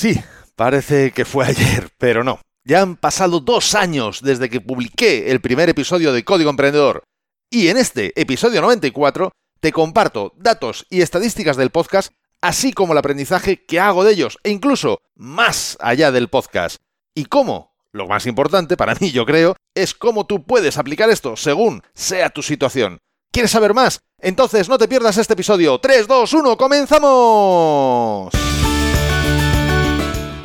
Sí, parece que fue ayer, pero no. Ya han pasado dos años desde que publiqué el primer episodio de Código Emprendedor. Y en este episodio 94 te comparto datos y estadísticas del podcast, así como el aprendizaje que hago de ellos, e incluso más allá del podcast. ¿Y cómo? Lo más importante para mí, yo creo, es cómo tú puedes aplicar esto según sea tu situación. ¿Quieres saber más? Entonces no te pierdas este episodio. 3, 2, 1, comenzamos.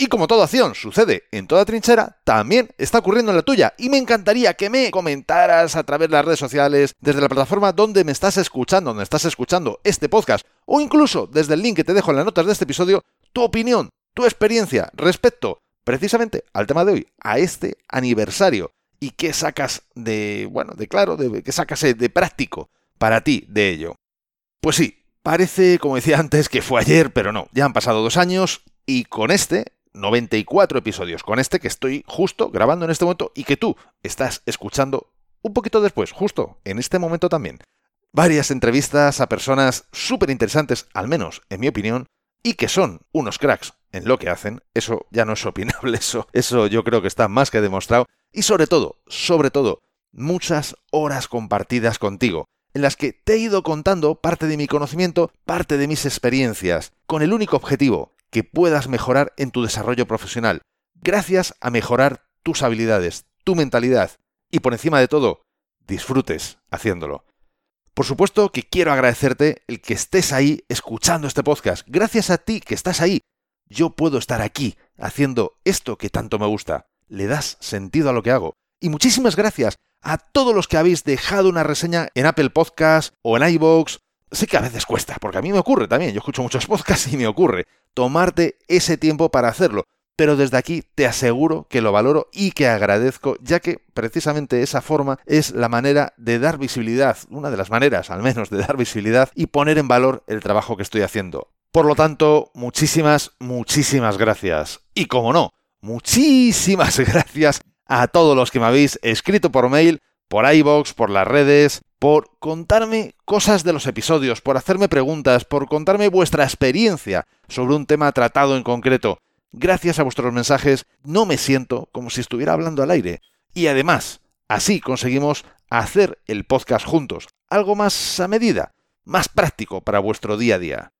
Y como toda acción sucede en toda trinchera, también está ocurriendo en la tuya. Y me encantaría que me comentaras a través de las redes sociales, desde la plataforma donde me estás escuchando, donde estás escuchando este podcast, o incluso desde el link que te dejo en las notas de este episodio, tu opinión, tu experiencia respecto precisamente al tema de hoy, a este aniversario. Y qué sacas de, bueno, de claro, de qué sacas de práctico para ti de ello. Pues sí, parece, como decía antes, que fue ayer, pero no, ya han pasado dos años y con este 94 episodios con este que estoy justo grabando en este momento y que tú estás escuchando un poquito después, justo en este momento también. Varias entrevistas a personas súper interesantes, al menos en mi opinión, y que son unos cracks en lo que hacen, eso ya no es opinable, eso, eso yo creo que está más que demostrado, y sobre todo, sobre todo, muchas horas compartidas contigo, en las que te he ido contando parte de mi conocimiento, parte de mis experiencias, con el único objetivo, que puedas mejorar en tu desarrollo profesional, gracias a mejorar tus habilidades, tu mentalidad y por encima de todo, disfrutes haciéndolo. Por supuesto que quiero agradecerte el que estés ahí escuchando este podcast. Gracias a ti que estás ahí, yo puedo estar aquí haciendo esto que tanto me gusta. Le das sentido a lo que hago. Y muchísimas gracias a todos los que habéis dejado una reseña en Apple Podcast o en iVoox sé que a veces cuesta, porque a mí me ocurre también, yo escucho muchos podcasts y me ocurre tomarte ese tiempo para hacerlo. Pero desde aquí te aseguro que lo valoro y que agradezco, ya que precisamente esa forma es la manera de dar visibilidad, una de las maneras al menos de dar visibilidad y poner en valor el trabajo que estoy haciendo. Por lo tanto, muchísimas, muchísimas gracias. Y como no, muchísimas gracias a todos los que me habéis escrito por mail, por iBox, por las redes, por contarme cosas de los episodios, por hacerme preguntas, por contarme vuestra experiencia sobre un tema tratado en concreto. Gracias a vuestros mensajes no me siento como si estuviera hablando al aire. Y además, así conseguimos hacer el podcast juntos, algo más a medida, más práctico para vuestro día a día.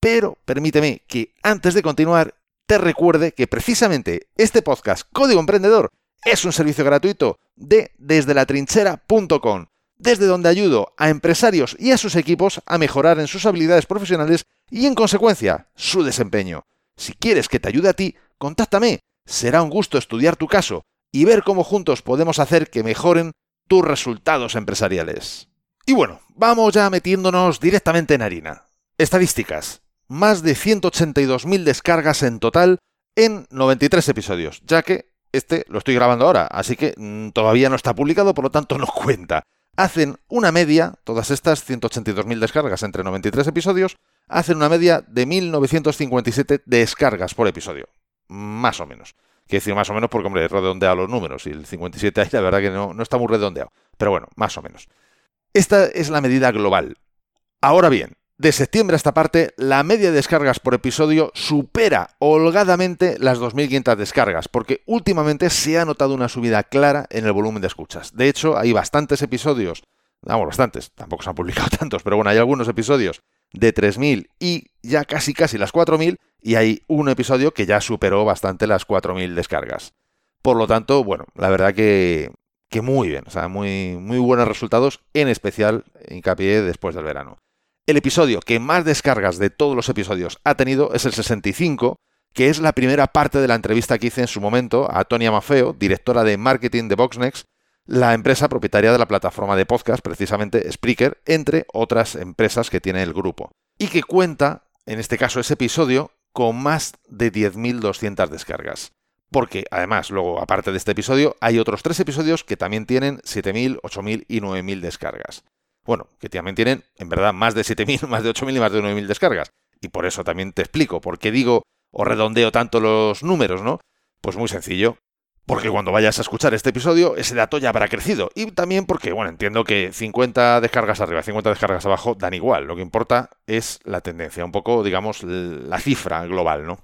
Pero permíteme que antes de continuar te recuerde que precisamente este podcast Código Emprendedor es un servicio gratuito de desde la trinchera.com desde donde ayudo a empresarios y a sus equipos a mejorar en sus habilidades profesionales y en consecuencia su desempeño. Si quieres que te ayude a ti, contáctame. Será un gusto estudiar tu caso y ver cómo juntos podemos hacer que mejoren tus resultados empresariales. Y bueno, vamos ya metiéndonos directamente en harina. Estadísticas. Más de 182.000 descargas en total en 93 episodios, ya que este lo estoy grabando ahora, así que mm, todavía no está publicado, por lo tanto no cuenta hacen una media, todas estas 182.000 descargas entre 93 episodios, hacen una media de 1.957 descargas por episodio. Más o menos. Quiero decir más o menos porque, hombre, redondeado los números y el 57 ahí la verdad que no, no está muy redondeado. Pero bueno, más o menos. Esta es la medida global. Ahora bien, de septiembre a esta parte, la media de descargas por episodio supera holgadamente las 2.500 descargas, porque últimamente se ha notado una subida clara en el volumen de escuchas. De hecho, hay bastantes episodios, vamos, bastantes, tampoco se han publicado tantos, pero bueno, hay algunos episodios de 3.000 y ya casi casi las 4.000, y hay un episodio que ya superó bastante las 4.000 descargas. Por lo tanto, bueno, la verdad que, que muy bien, o sea, muy, muy buenos resultados, en especial hincapié después del verano. El episodio que más descargas de todos los episodios ha tenido es el 65, que es la primera parte de la entrevista que hice en su momento a Tonia Mafeo, directora de marketing de Boxnex, la empresa propietaria de la plataforma de podcast, precisamente Spreaker, entre otras empresas que tiene el grupo. Y que cuenta, en este caso ese episodio, con más de 10.200 descargas. Porque además, luego, aparte de este episodio, hay otros tres episodios que también tienen 7.000, 8.000 y 9.000 descargas. Bueno, que también tienen en verdad más de 7.000, más de 8.000 y más de 9.000 descargas. Y por eso también te explico por qué digo o redondeo tanto los números, ¿no? Pues muy sencillo. Porque cuando vayas a escuchar este episodio, ese dato ya habrá crecido. Y también porque, bueno, entiendo que 50 descargas arriba, 50 descargas abajo dan igual. Lo que importa es la tendencia, un poco, digamos, la cifra global, ¿no?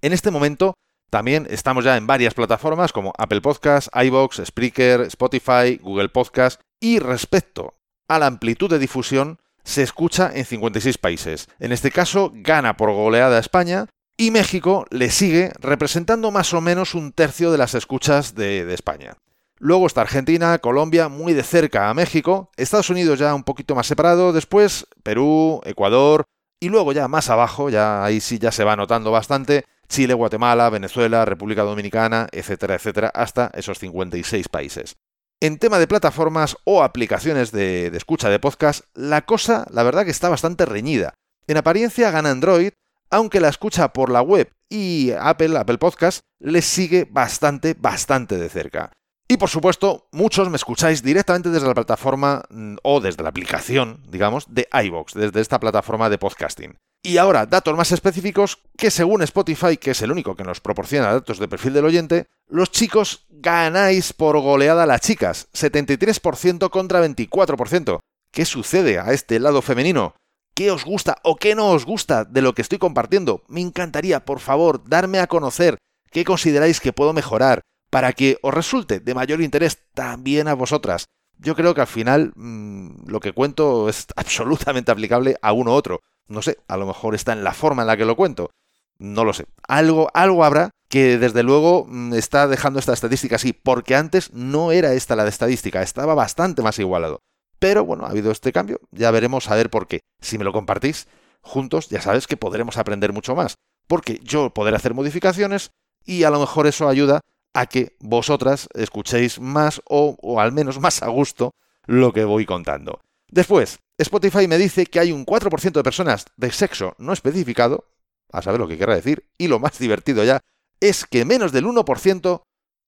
En este momento también estamos ya en varias plataformas como Apple Podcasts, iBox, Spreaker, Spotify, Google Podcasts y respecto a la amplitud de difusión se escucha en 56 países. En este caso gana por goleada España y México le sigue representando más o menos un tercio de las escuchas de, España. Luego está Argentina, Colombia, muy de cerca a México, Estados Unidos ya un poquito más separado, después Perú, Ecuador y luego ya más abajo, ya ahí sí ya se va notando bastante, Chile, Guatemala, Venezuela, República Dominicana, etcétera, etcétera, hasta esos 56 países. En tema de plataformas o aplicaciones de, escucha de podcast, la cosa, la verdad que está bastante reñida. En apariencia gana Android, aunque la escucha por la web y Apple, Apple Podcast, les sigue bastante, bastante de cerca. Y por supuesto, muchos me escucháis directamente desde la plataforma mm, o desde la aplicación, digamos, de iVoox, desde esta plataforma de podcasting. Y ahora, datos más específicos, que según Spotify, que es el único que nos proporciona datos de perfil del oyente, los chicos ganáis por goleada a las chicas, 73% contra 24%. ¿Qué sucede a este lado femenino? qué os gusta o qué no os gusta de lo que estoy compartiendo. Me encantaría, por favor, darme a conocer qué consideráis que puedo mejorar para que os resulte de mayor interés también a vosotras. Yo creo que al final mmm, lo que cuento es absolutamente aplicable a uno u otro. No sé, a lo mejor está en la forma en la que lo cuento. No lo sé. Algo, algo habrá que desde luego mm, está dejando esta estadística así, porque antes no era esta la de estadística, estaba bastante más igualado. Pero bueno, ha habido este cambio, ya veremos a ver por qué. Si me lo compartís juntos, ya sabes que podremos aprender mucho más, porque yo podré hacer modificaciones y a lo mejor eso ayuda a que vosotras escuchéis más o, al menos más a gusto lo que voy contando. Después, Spotify me dice que hay un 4% de personas de sexo no especificado, a saber lo que quiera decir, y lo más divertido ya, es que menos del 1%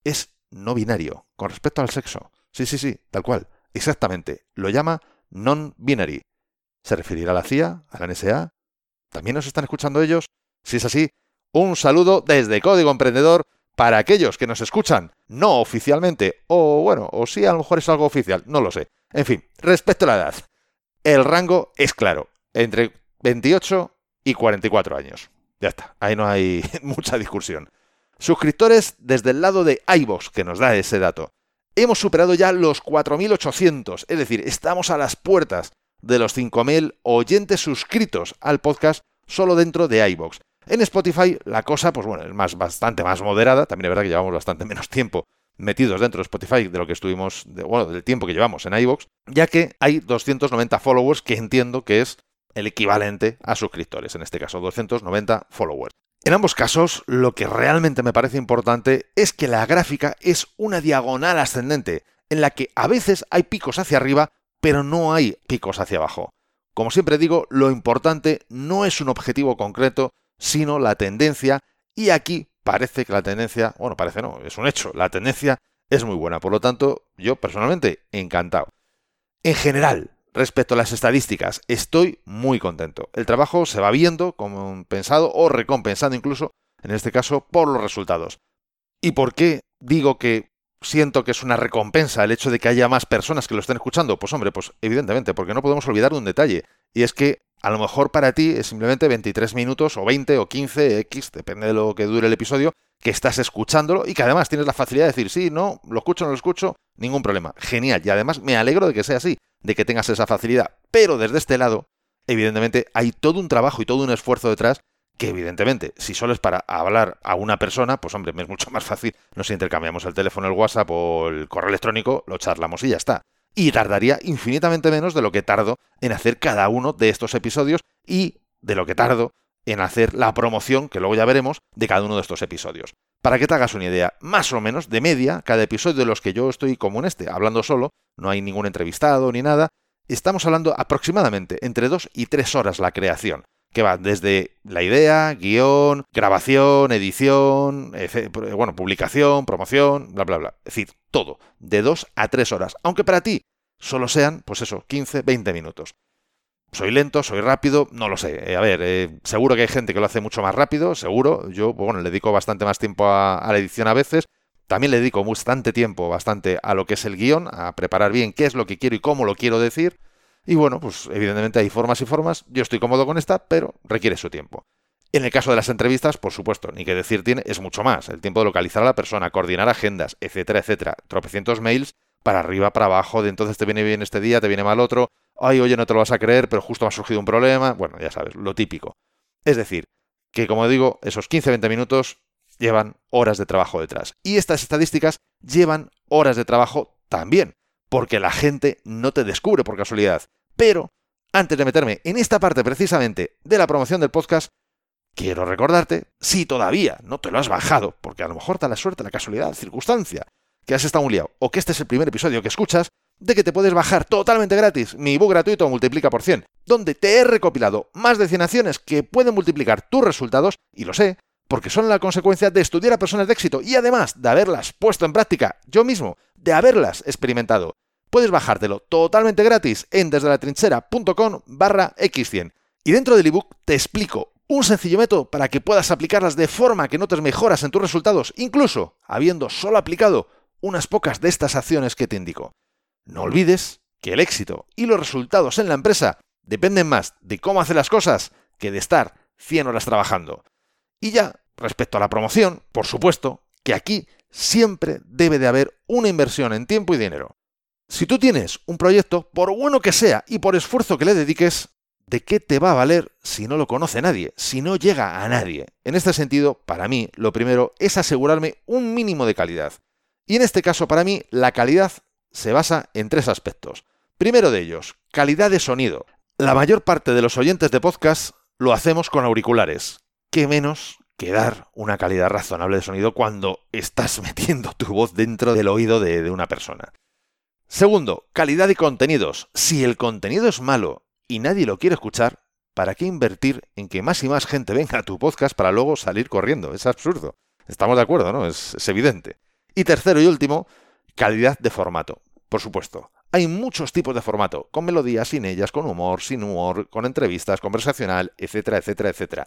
es no binario con respecto al sexo. Sí, sí, sí, tal cual. Exactamente, lo llama non-binary. ¿Se referirá a la CIA, a la NSA? ¿También nos están escuchando ellos? Si es así, un saludo desde Código Emprendedor para aquellos que nos escuchan no oficialmente, o bueno, o sí, a lo mejor es algo oficial, no lo sé. En fin, respecto a la edad, el rango es claro, entre 28 y 44 años. Ya está, ahí no hay mucha discusión. Suscriptores desde el lado de iVoox, que nos da ese dato. Hemos superado ya los 4.800, es decir, estamos a las puertas de los 5.000 oyentes suscritos al podcast solo dentro de iBox. En Spotify la cosa, pues bueno, es más, bastante más moderada, también es verdad que llevamos bastante menos tiempo metidos dentro de Spotify de lo que estuvimos, bueno, del tiempo que llevamos en iBox, ya que hay 290 followers que entiendo que es el equivalente a suscriptores, en este caso 290 followers. En ambos casos, lo que realmente me parece importante es que la gráfica es una diagonal ascendente, en la que a veces hay picos hacia arriba, pero no hay picos hacia abajo. Como siempre digo, lo importante no es un objetivo concreto, sino la tendencia, y aquí parece que la tendencia, bueno, parece no, es un hecho, la tendencia es muy buena, por lo tanto, yo personalmente encantado. En general, Respecto a las estadísticas, estoy muy contento. El trabajo se va viendo como pensado o recompensado incluso, en este caso, por los resultados. ¿Y por qué digo que siento que es una recompensa el hecho de que haya más personas que lo estén escuchando? Pues hombre, pues evidentemente, porque no podemos olvidar un detalle, y es que a lo mejor para ti es simplemente 23 minutos o 20 o 15 X, depende de lo que dure el episodio, que estás escuchándolo y que además tienes la facilidad de decir, sí, no, lo escucho, no lo escucho, ningún problema. Genial. Y además me alegro de que sea así, de que tengas esa facilidad. Pero desde este lado, evidentemente, hay todo un trabajo y todo un esfuerzo detrás que evidentemente, si solo es para hablar a una persona, pues hombre, es mucho más fácil. Nos intercambiamos el teléfono, el WhatsApp o el correo electrónico, lo charlamos y ya está. Y tardaría infinitamente menos de lo que tardo en hacer cada uno de estos episodios y de lo que tardo en hacer la promoción, que luego ya veremos, de cada uno de estos episodios. Para que te hagas una idea, más o menos, de media, cada episodio de los que yo estoy como en este, hablando solo, no hay ningún entrevistado ni nada, estamos hablando aproximadamente entre dos y tres horas la creación, que va desde la idea, guion, grabación, edición, bueno, publicación, promoción, bla, bla, bla. Es decir, todo, de dos a tres horas. Aunque para ti solo sean, pues eso, 15, 20 minutos. Soy lento, soy rápido, no lo sé. Eh, a ver, eh, seguro que hay gente que lo hace mucho más rápido, seguro. Yo, bueno, le dedico bastante más tiempo a, a la edición a veces. También le dedico bastante tiempo, bastante a lo que es el guion, a preparar bien qué es lo que quiero y cómo lo quiero decir. Y bueno, pues evidentemente hay formas y formas. Yo estoy cómodo con esta, pero requiere su tiempo. En el caso de las entrevistas, por supuesto, ni que decir tiene, es mucho más. El tiempo de localizar a la persona, coordinar agendas, etcétera, etcétera. Tropecientos mails para arriba, para abajo, de entonces te viene bien este día, te viene mal otro. Ay, oye, no te lo vas a creer, pero justo me ha surgido un problema. Bueno, ya sabes, lo típico. Es decir, que como digo, esos 15-20 minutos llevan horas de trabajo detrás. Y estas estadísticas llevan horas de trabajo también, porque la gente no te descubre por casualidad. Pero, antes de meterme en esta parte precisamente de la promoción del podcast, quiero recordarte, si todavía no te lo has bajado, porque a lo mejor da la suerte, la casualidad, la circunstancia, que has estado un liado, o que este es el primer episodio que escuchas, de que te puedes bajar totalmente gratis mi ebook gratuito Multiplica por 100, donde te he recopilado más de 100 acciones que pueden multiplicar tus resultados, y lo sé, porque son la consecuencia de estudiar a personas de éxito y además de haberlas puesto en práctica yo mismo, de haberlas experimentado. Puedes bajártelo totalmente gratis en desde barra x100. Y dentro del ebook te explico un sencillo método para que puedas aplicarlas de forma que notes mejoras en tus resultados, incluso habiendo solo aplicado unas pocas de estas acciones que te indico. No olvides que el éxito y los resultados en la empresa dependen más de cómo hace las cosas que de estar 100 horas trabajando. Y ya, respecto a la promoción, por supuesto, que aquí siempre debe de haber una inversión en tiempo y dinero. Si tú tienes un proyecto, por bueno que sea y por esfuerzo que le dediques, ¿de qué te va a valer si no lo conoce nadie, si no llega a nadie? En este sentido, para mí, lo primero es asegurarme un mínimo de calidad. Y en este caso, para mí, la calidad se basa en tres aspectos. Primero de ellos, calidad de sonido. La mayor parte de los oyentes de podcast lo hacemos con auriculares. ¿Qué menos que dar una calidad razonable de sonido cuando estás metiendo tu voz dentro del oído de, de una persona? Segundo, calidad de contenidos. Si el contenido es malo y nadie lo quiere escuchar, ¿para qué invertir en que más y más gente venga a tu podcast para luego salir corriendo? Es absurdo. Estamos de acuerdo, ¿no? Es, es evidente. Y tercero y último, calidad de formato. Por supuesto, hay muchos tipos de formato, con melodías, sin ellas, con humor, sin humor, con entrevistas, conversacional, etcétera, etcétera, etcétera.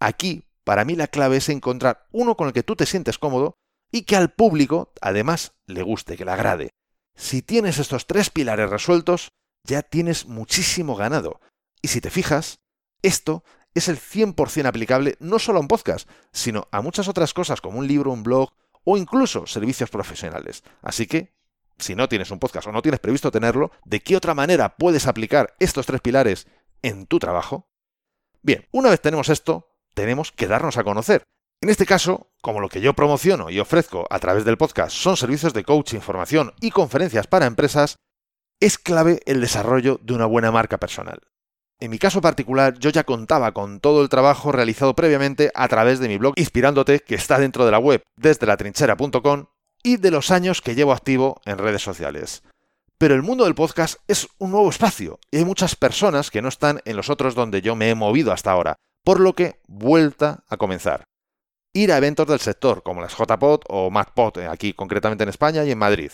Aquí, para mí la clave es encontrar uno con el que tú te sientes cómodo y que al público, además, le guste, que le agrade. Si tienes estos tres pilares resueltos, ya tienes muchísimo ganado. Y si te fijas, esto es el 100% aplicable no solo a un podcast, sino a muchas otras cosas como un libro, un blog o incluso servicios profesionales. Así que, si no tienes un podcast o no tienes previsto tenerlo, ¿de qué otra manera puedes aplicar estos tres pilares en tu trabajo? Bien, una vez tenemos esto, tenemos que darnos a conocer. En este caso, como lo que yo promociono y ofrezco a través del podcast son servicios de coaching, formación y conferencias para empresas, es clave el desarrollo de una buena marca personal. En mi caso particular, yo ya contaba con todo el trabajo realizado previamente a través de mi blog Inspirándote, que está dentro de la web desde la trinchera.com, y de los años que llevo activo en redes sociales. Pero el mundo del podcast es un nuevo espacio y hay muchas personas que no están en los otros donde yo me he movido hasta ahora, por lo que vuelta a comenzar. Ir a eventos del sector como las JPod o MadPod, eh, aquí concretamente en España y en Madrid.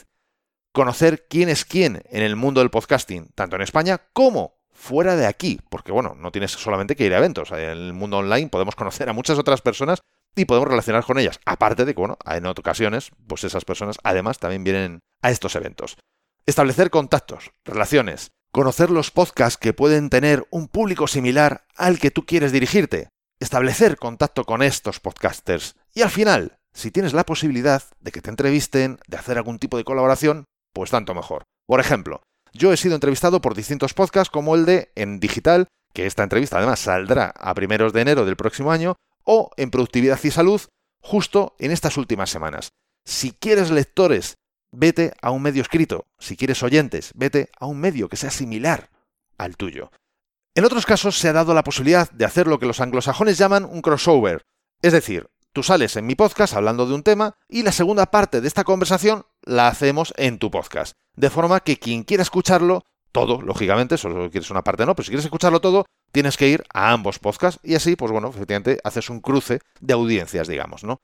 Conocer quién es quién en el mundo del podcasting, tanto en España como fuera de aquí, porque bueno, no tienes solamente que ir a eventos, en el mundo online podemos conocer a muchas otras personas y podemos relacionar con ellas, aparte de que bueno, en ocasiones, pues esas personas además también vienen a estos eventos. Establecer contactos, relaciones, conocer los podcasts que pueden tener un público similar al que tú quieres dirigirte, establecer contacto con estos podcasters y al final, si tienes la posibilidad de que te entrevisten, de hacer algún tipo de colaboración, pues tanto mejor. Por ejemplo, yo he sido entrevistado por distintos podcasts como el de En Digital, que esta entrevista además saldrá a primeros de enero del próximo año, o en Productividad y Salud, justo en estas últimas semanas. Si quieres lectores, vete a un medio escrito. Si quieres oyentes, vete a un medio que sea similar al tuyo. En otros casos se ha dado la posibilidad de hacer lo que los anglosajones llaman un crossover, es decir, tú sales en mi podcast hablando de un tema y la segunda parte de esta conversación la hacemos en tu podcast. De forma que quien quiera escucharlo, todo, lógicamente, solo quieres una parte no, pero si quieres escucharlo todo, tienes que ir a ambos podcasts y así, pues bueno, efectivamente haces un cruce de audiencias, digamos, ¿no?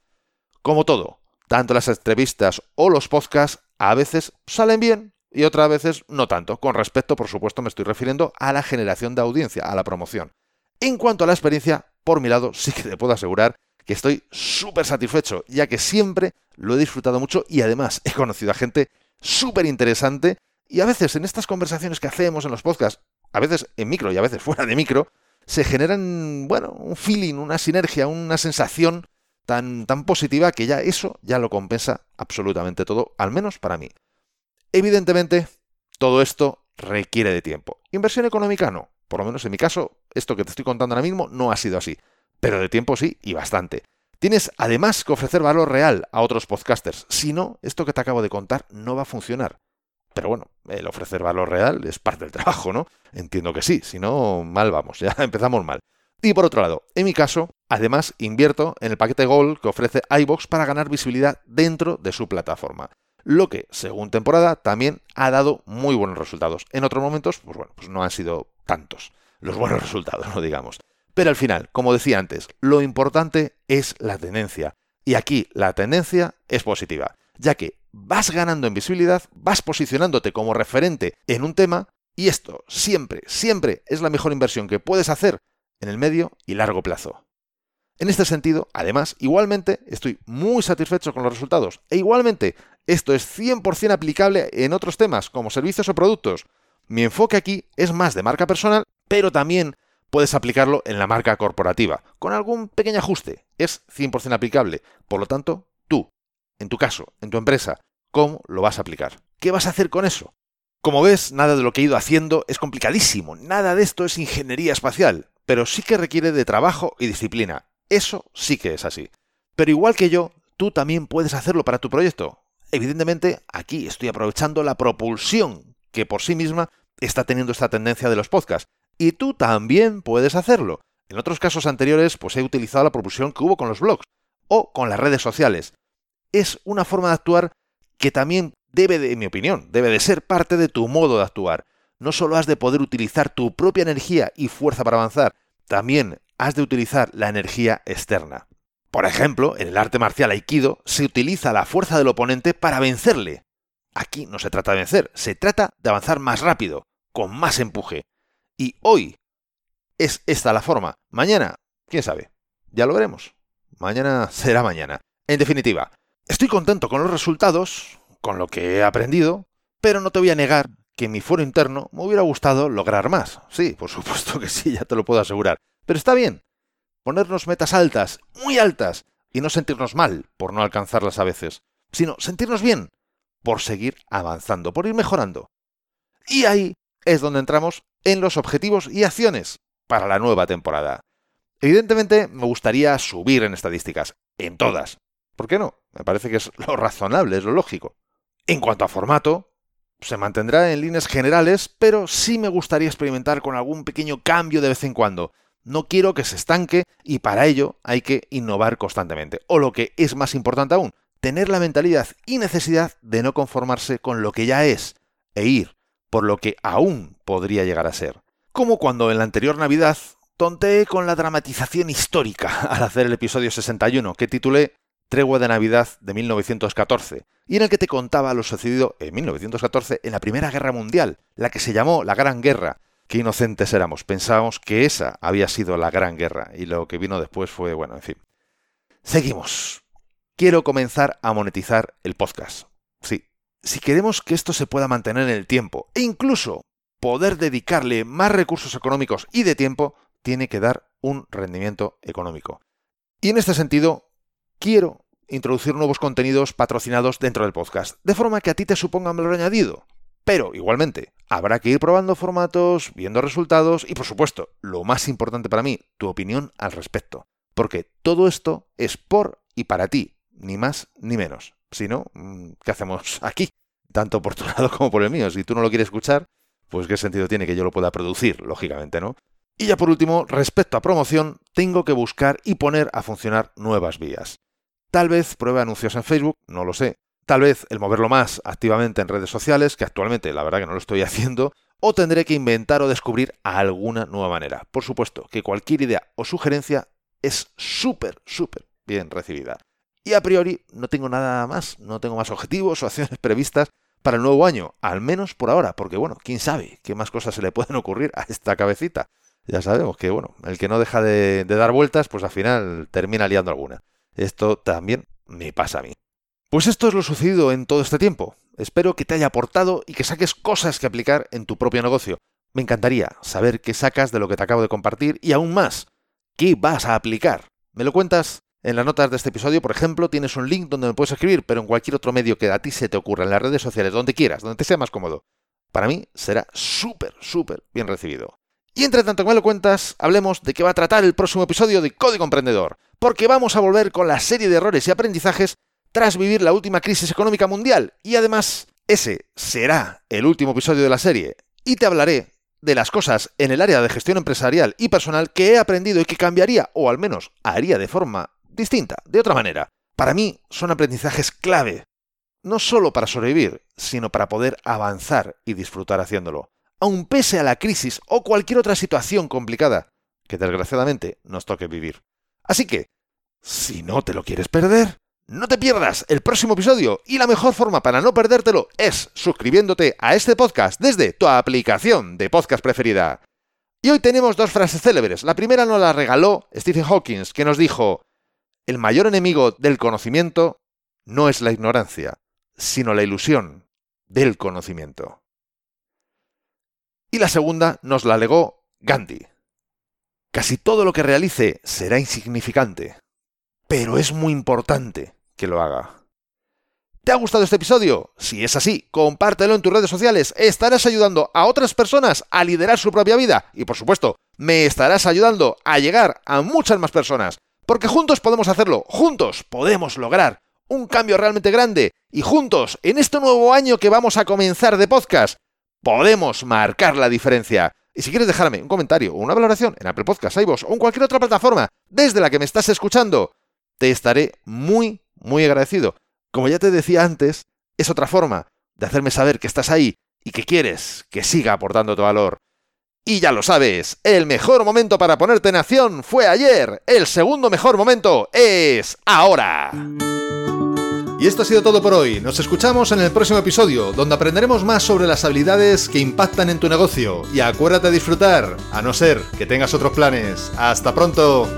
Como todo, tanto las entrevistas o los podcasts a veces salen bien y otras veces no tanto. Con respecto, por supuesto, me estoy refiriendo a la generación de audiencia, a la promoción. En cuanto a la experiencia, por mi lado, sí que te puedo asegurar que estoy súper satisfecho, ya que siempre lo he disfrutado mucho y además he conocido a gente súper interesante y a veces en estas conversaciones que hacemos en los podcasts, a veces en micro y a veces fuera de micro, se generan, bueno, un feeling, una sinergia, una sensación tan, tan positiva que ya eso ya lo compensa absolutamente todo, al menos para mí. Evidentemente, todo esto requiere de tiempo. Inversión económica no. Por lo menos en mi caso, esto que te estoy contando ahora mismo no ha sido así pero de tiempo sí y bastante. Tienes además que ofrecer valor real a otros podcasters, si no, esto que te acabo de contar no va a funcionar. Pero bueno, el ofrecer valor real es parte del trabajo, ¿no? Entiendo que sí, si no, mal vamos, ya empezamos mal. Y por otro lado, en mi caso, además invierto en el paquete Gold que ofrece iBox para ganar visibilidad dentro de su plataforma. Lo que, según temporada, también ha dado muy buenos resultados. En otros momentos, pues bueno, pues no han sido tantos los buenos resultados, no digamos. Pero al final, como decía antes, lo importante es la tendencia. Y aquí la tendencia es positiva, ya que vas ganando en visibilidad, vas posicionándote como referente en un tema, y esto siempre, siempre es la mejor inversión que puedes hacer en el medio y largo plazo. En este sentido, además, igualmente estoy muy satisfecho con los resultados e igualmente esto es 100% aplicable en otros temas como servicios o productos. Mi enfoque aquí es más de marca personal, pero también puedes aplicarlo en la marca corporativa, con algún pequeño ajuste. Es 100% aplicable. Por lo tanto, tú, en tu caso, en tu empresa, ¿cómo lo vas a aplicar? ¿Qué vas a hacer con eso? Como ves, nada de lo que he ido haciendo es complicadísimo, nada de esto es ingeniería espacial, pero sí que requiere de trabajo y disciplina. Eso sí que es así. Pero igual que yo, tú también puedes hacerlo para tu proyecto. Evidentemente, aquí estoy aprovechando la propulsión que por sí misma está teniendo esta tendencia de los podcasts, y tú también puedes hacerlo. En otros casos anteriores, pues he utilizado la propulsión que hubo con los blogs o con las redes sociales. Es una forma de actuar que también debe, de, en mi opinión, debe de ser parte de tu modo de actuar. No solo has de poder utilizar tu propia energía y fuerza para avanzar, también has de utilizar la energía externa. Por ejemplo, en el arte marcial Aikido se utiliza la fuerza del oponente para vencerle. Aquí no se trata de vencer, se trata de avanzar más rápido, con más empuje. Y hoy es esta la forma. Mañana, quién sabe. Ya lo veremos. Mañana será mañana. En definitiva, estoy contento con los resultados, con lo que he aprendido, pero no te voy a negar que en mi foro interno me hubiera gustado lograr más. Sí, por supuesto que sí, ya te lo puedo asegurar. Pero está bien. Ponernos metas altas, muy altas, y no sentirnos mal por no alcanzarlas a veces, sino sentirnos bien por seguir avanzando, por ir mejorando. Y ahí es donde entramos en los objetivos y acciones para la nueva temporada. Evidentemente me gustaría subir en estadísticas, en todas. ¿Por qué no? Me parece que es lo razonable, es lo lógico. En cuanto a formato, se mantendrá en líneas generales, pero sí me gustaría experimentar con algún pequeño cambio de vez en cuando. No quiero que se estanque y para ello hay que innovar constantemente. O lo que es más importante aún, tener la mentalidad y necesidad de no conformarse con lo que ya es e ir por lo que aún podría llegar a ser. Como cuando en la anterior Navidad tonteé con la dramatización histórica al hacer el episodio 61, que titulé Tregua de Navidad de 1914, y en el que te contaba lo sucedido en 1914 en la Primera Guerra Mundial, la que se llamó la Gran Guerra. Qué inocentes éramos, pensábamos que esa había sido la Gran Guerra, y lo que vino después fue, bueno, en fin. Seguimos. Quiero comenzar a monetizar el podcast. Sí, si queremos que esto se pueda mantener en el tiempo e incluso poder dedicarle más recursos económicos y de tiempo, tiene que dar un rendimiento económico. Y en este sentido, quiero introducir nuevos contenidos patrocinados dentro del podcast, de forma que a ti te supongan valor añadido. Pero igualmente, habrá que ir probando formatos, viendo resultados y, por supuesto, lo más importante para mí, tu opinión al respecto. Porque todo esto es por y para ti, ni más ni menos. Si no, mm, ¿qué hacemos aquí? Tanto por tu lado como por el mío. Si tú no lo quieres escuchar, pues qué sentido tiene que yo lo pueda producir, lógicamente, ¿no? Y ya por último, respecto a promoción, tengo que buscar y poner a funcionar nuevas vías. Tal vez pruebe anuncios en Facebook, no lo sé. Tal vez el moverlo más activamente en redes sociales, que actualmente la verdad que no lo estoy haciendo, o tendré que inventar o descubrir alguna nueva manera. Por supuesto que cualquier idea o sugerencia es súper, súper bien recibida. Y a priori no tengo nada más, no tengo más objetivos o acciones previstas para el nuevo año, al menos por ahora, porque bueno, quién sabe qué más cosas se le pueden ocurrir a esta cabecita. Ya sabemos que bueno, el que no deja de, dar vueltas, pues al final termina liando alguna. Esto también me pasa a mí. Pues esto es lo sucedido en todo este tiempo. Espero que te haya aportado y que saques cosas que aplicar en tu propio negocio. Me encantaría saber qué sacas de lo que te acabo de compartir y aún más, qué vas a aplicar. ¿Me lo cuentas? En las notas de este episodio, por ejemplo, tienes un link donde me puedes escribir, pero en cualquier otro medio que a ti se te ocurra, en las redes sociales, donde quieras, donde te sea más cómodo. Para mí será súper, súper bien recibido. Y entre tanto que me lo cuentas, hablemos de qué va a tratar el próximo episodio de Código Emprendedor, porque vamos a volver con la serie de errores y aprendizajes tras vivir la última crisis económica mundial, y además ese será el último episodio de la serie, y te hablaré de las cosas en el área de gestión empresarial y personal que he aprendido y que cambiaría, o al menos haría de forma distinta, de otra manera. Para mí son aprendizajes clave, no solo para sobrevivir, sino para poder avanzar y disfrutar haciéndolo, aun pese a la crisis o cualquier otra situación complicada que desgraciadamente nos toque vivir. Así que, si no te lo quieres perder, no te pierdas el próximo episodio y la mejor forma para no perdértelo es suscribiéndote a este podcast desde tu aplicación de podcast preferida. Y hoy tenemos dos frases célebres. La primera nos la regaló Stephen Hawking, que nos dijo, el mayor enemigo del conocimiento no es la ignorancia, sino la ilusión del conocimiento. Y la segunda nos la legó Gandhi. Casi todo lo que realice será insignificante, pero es muy importante que lo haga. ¿Te ha gustado este episodio? Si es así, compártelo en tus redes sociales. Estarás ayudando a otras personas a liderar su propia vida y, por supuesto, me estarás ayudando a llegar a muchas más personas. Porque juntos podemos hacerlo, juntos podemos lograr un cambio realmente grande y juntos, en este nuevo año que vamos a comenzar de podcast, podemos marcar la diferencia. Y si quieres dejarme un comentario o una valoración en Apple Podcasts, iVoox o en cualquier otra plataforma desde la que me estás escuchando, te estaré muy, muy agradecido. Como ya te decía antes, es otra forma de hacerme saber que estás ahí y que quieres que siga aportando tu valor. Y ya lo sabes, el mejor momento para ponerte en acción fue ayer, el segundo mejor momento es ahora. Y esto ha sido todo por hoy. Nos escuchamos en el próximo episodio, donde aprenderemos más sobre las habilidades que impactan en tu negocio. Y acuérdate de disfrutar, a no ser que tengas otros planes. Hasta pronto.